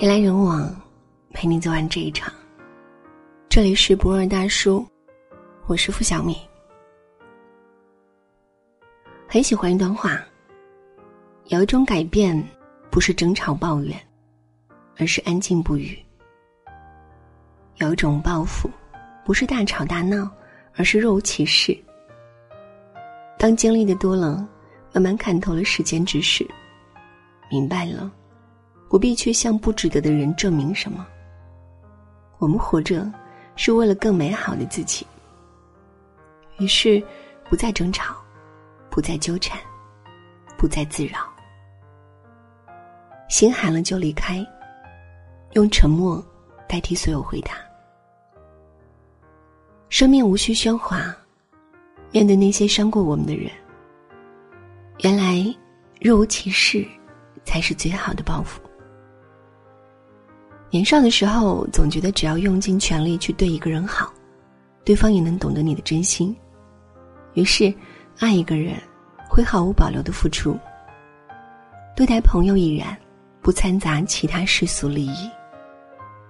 人来人往，陪你走完这一场。这里是博尔大叔，我是付小米。很喜欢一段话：有一种改变，不是争吵抱怨，而是安静不语；有一种报复，不是大吵大闹，而是若无其事。当经历的多了，慢慢看透了世间之事，明白了，不必去向不值得的人证明什么。我们活着。是为了更美好的自己。于是，不再争吵，不再纠缠，不再自扰。心寒了就离开，用沉默代替所有回答。生命无需喧哗，面对那些伤过我们的人，原来若无其事才是最好的报复。年少的时候，总觉得只要用尽全力去对一个人好，对方也能懂得你的真心。于是，爱一个人会毫无保留的付出。对待朋友亦然，不掺杂其他世俗利益。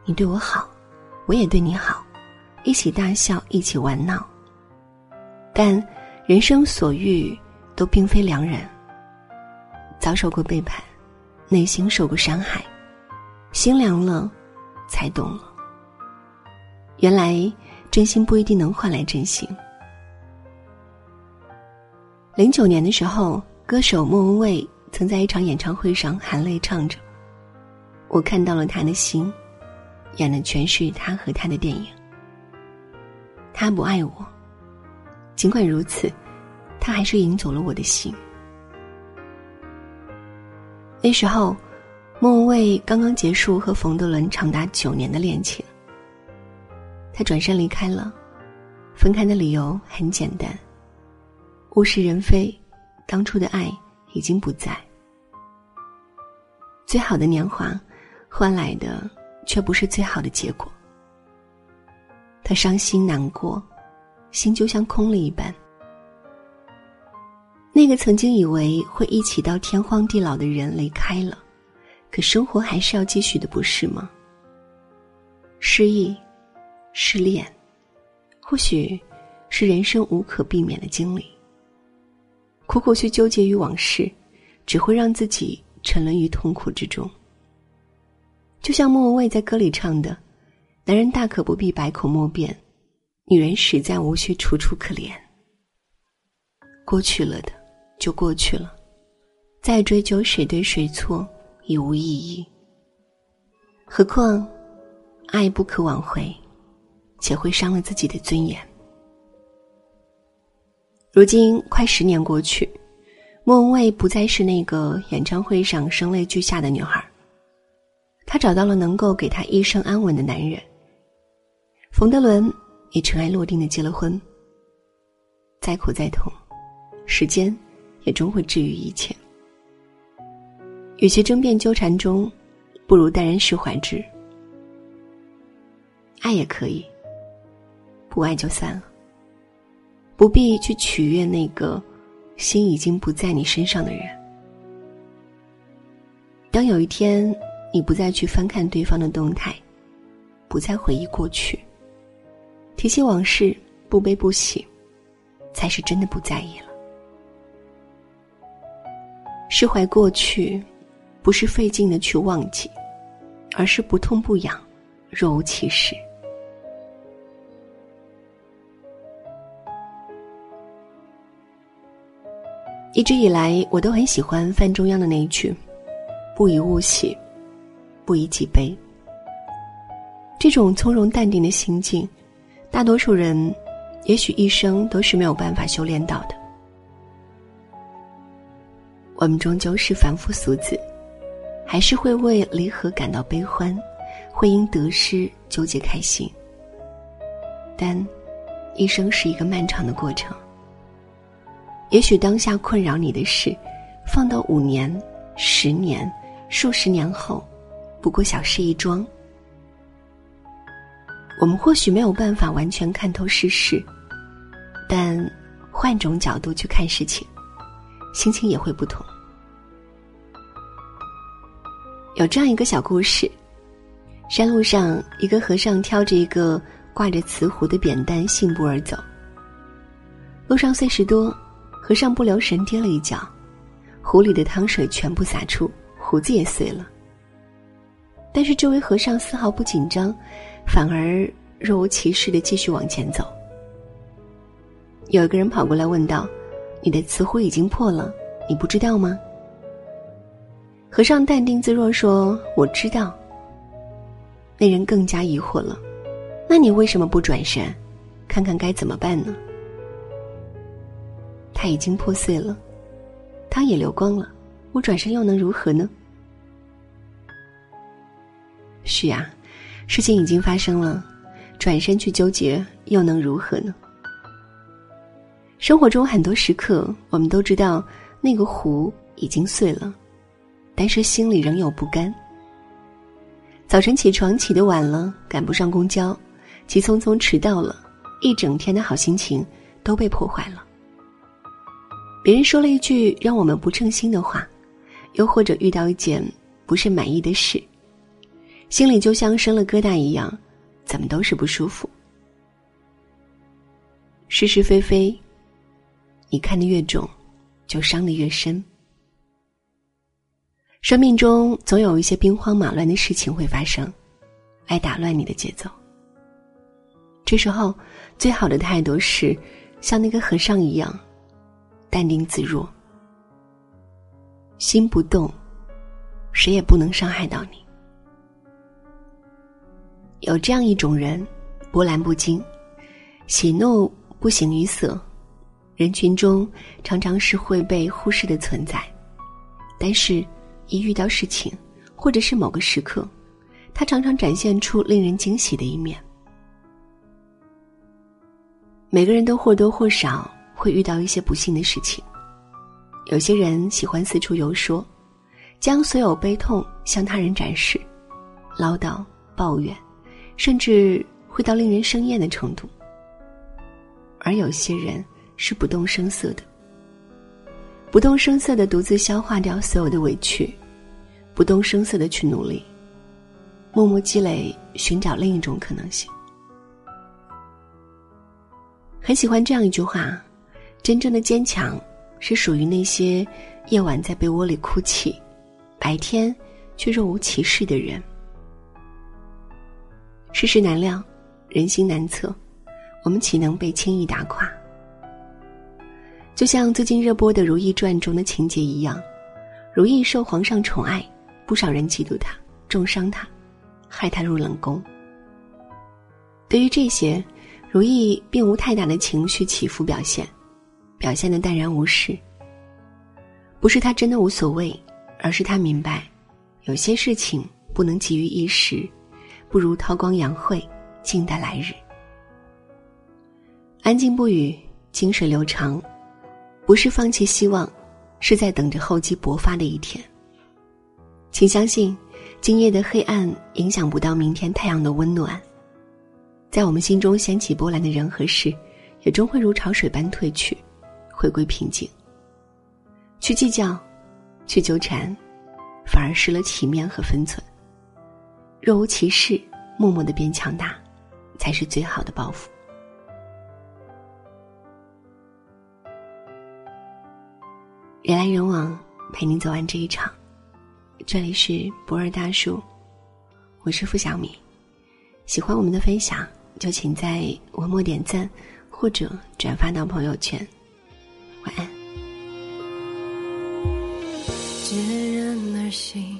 你对我好，我也对你好，一起大笑，一起玩闹。但人生所遇都并非良人。遭受过背叛，内心受过伤害。心凉了，才懂了。原来真心不一定能换来真心。零九年的时候，歌手莫文蔚曾在一场演唱会上含泪唱着：“我看到了他的心，演的全是他和他的电影。他不爱我，尽管如此，他还是赢走了我的心。那时候。”莫文蔚刚刚结束和冯德伦长达九年的恋情，他转身离开了，分开的理由很简单：物是人非，当初的爱已经不在。最好的年华，换来的却不是最好的结果。他伤心难过，心就像空了一般。那个曾经以为会一起到天荒地老的人离开了。可生活还是要继续的，不是吗？失意、失恋，或许是人生无可避免的经历。苦苦去纠结于往事，只会让自己沉沦于痛苦之中。就像莫文蔚在歌里唱的：“男人大可不必百口莫辩，女人实在无需楚楚可怜。过去了的，就过去了，再追究谁对谁错。”已无意义。何况，爱不可挽回，且会伤了自己的尊严。如今快十年过去，莫文蔚不再是那个演唱会上声泪俱下的女孩。她找到了能够给她一生安稳的男人。冯德伦也尘埃落定的结了婚。再苦再痛，时间也终会治愈一切。与其争辩纠缠中，不如淡然释怀之。爱也可以，不爱就散了。不必去取悦那个心已经不在你身上的人。当有一天你不再去翻看对方的动态，不再回忆过去，提起往事不悲不喜，才是真的不在意了。释怀过去。不是费劲的去忘记，而是不痛不痒，若无其事。一直以来，我都很喜欢范中央的那一句：“不以物喜，不以己悲。”这种从容淡定的心境，大多数人也许一生都是没有办法修炼到的。我们终究是凡夫俗子。还是会为离合感到悲欢，会因得失纠结开心。但，一生是一个漫长的过程。也许当下困扰你的事，放到五年、十年、数十年后，不过小事一桩。我们或许没有办法完全看透世事，但换种角度去看事情，心情也会不同。有这样一个小故事，山路上，一个和尚挑着一个挂着瓷壶的扁担信步而走。路上碎石多，和尚不留神跌了一跤，壶里的汤水全部洒出，壶子也碎了。但是这位和尚丝毫不紧张，反而若无其事的继续往前走。有一个人跑过来问道：“你的瓷壶已经破了，你不知道吗？”和尚淡定自若说：“我知道。”那人更加疑惑了，那你为什么不转身，看看该怎么办呢？它已经破碎了，汤也流光了，我转身又能如何呢？是呀，事情已经发生了，转身去纠结又能如何呢？生活中很多时刻，我们都知道那个壶已经碎了，但是心里仍有不甘。早晨起床起得晚了，赶不上公交，急匆匆迟到了，一整天的好心情都被破坏了。别人说了一句让我们不称心的话，又或者遇到一件不是满意的事，心里就像生了疙瘩一样，怎么都是不舒服。是是非非，你看得越重，就伤得越深。生命中总有一些兵荒马乱的事情会发生，来打乱你的节奏。这时候，最好的态度是像那个和尚一样，淡定自若，心不动，谁也不能伤害到你。有这样一种人，波澜不惊，喜怒不形于色，人群中常常是会被忽视的存在，但是。一遇到事情，或者是某个时刻，他常常展现出令人惊喜的一面。每个人都或多或少会遇到一些不幸的事情。有些人喜欢四处游说，将所有悲痛向他人展示，唠叨、抱怨，甚至会到令人生厌的程度。而有些人是不动声色的，不动声色的独自消化掉所有的委屈。不动声色的去努力，默默积累，寻找另一种可能性。很喜欢这样一句话：真正的坚强，是属于那些夜晚在被窝里哭泣，白天却若无其事的人。世事难料，人心难测，我们岂能被轻易打垮？就像最近热播的《如懿传》中的情节一样，如懿受皇上宠爱。不少人嫉妒他，重伤他，害他入冷宫。对于这些，如意并无太大的情绪起伏表现，表现的淡然无事。不是他真的无所谓，而是他明白，有些事情不能急于一时，不如韬光养晦，静待来日。安静不语，静水流长，不是放弃希望，是在等着厚积薄发的一天。请相信，今夜的黑暗影响不到明天太阳的温暖。在我们心中掀起波澜的人和事，也终会如潮水般退去，回归平静。去计较，去纠缠，反而失了体面和分寸。若无其事，默默的变强大，才是最好的报复。人来人往，陪你走完这一场。这里是博尔大叔，我是付小米。喜欢我们的分享，就请在文末点赞或者转发到朋友圈。晚安。孑然而行，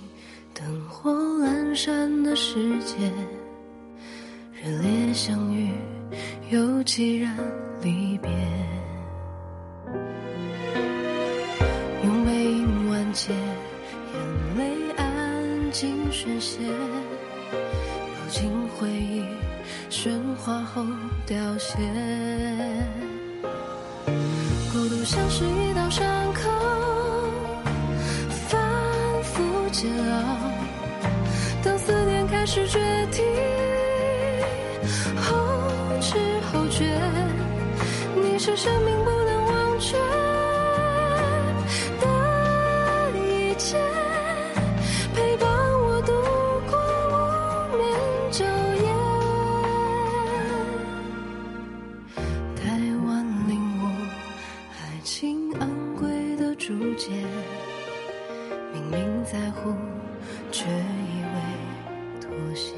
灯火阑珊的世界，热烈相遇又凄然离别，尽宣泄，揉进回忆，喧哗后凋谢。孤独像是一道伤口，反复煎熬。当思念开始决堤，后知后觉，你是生命不明明在乎，却以为妥协。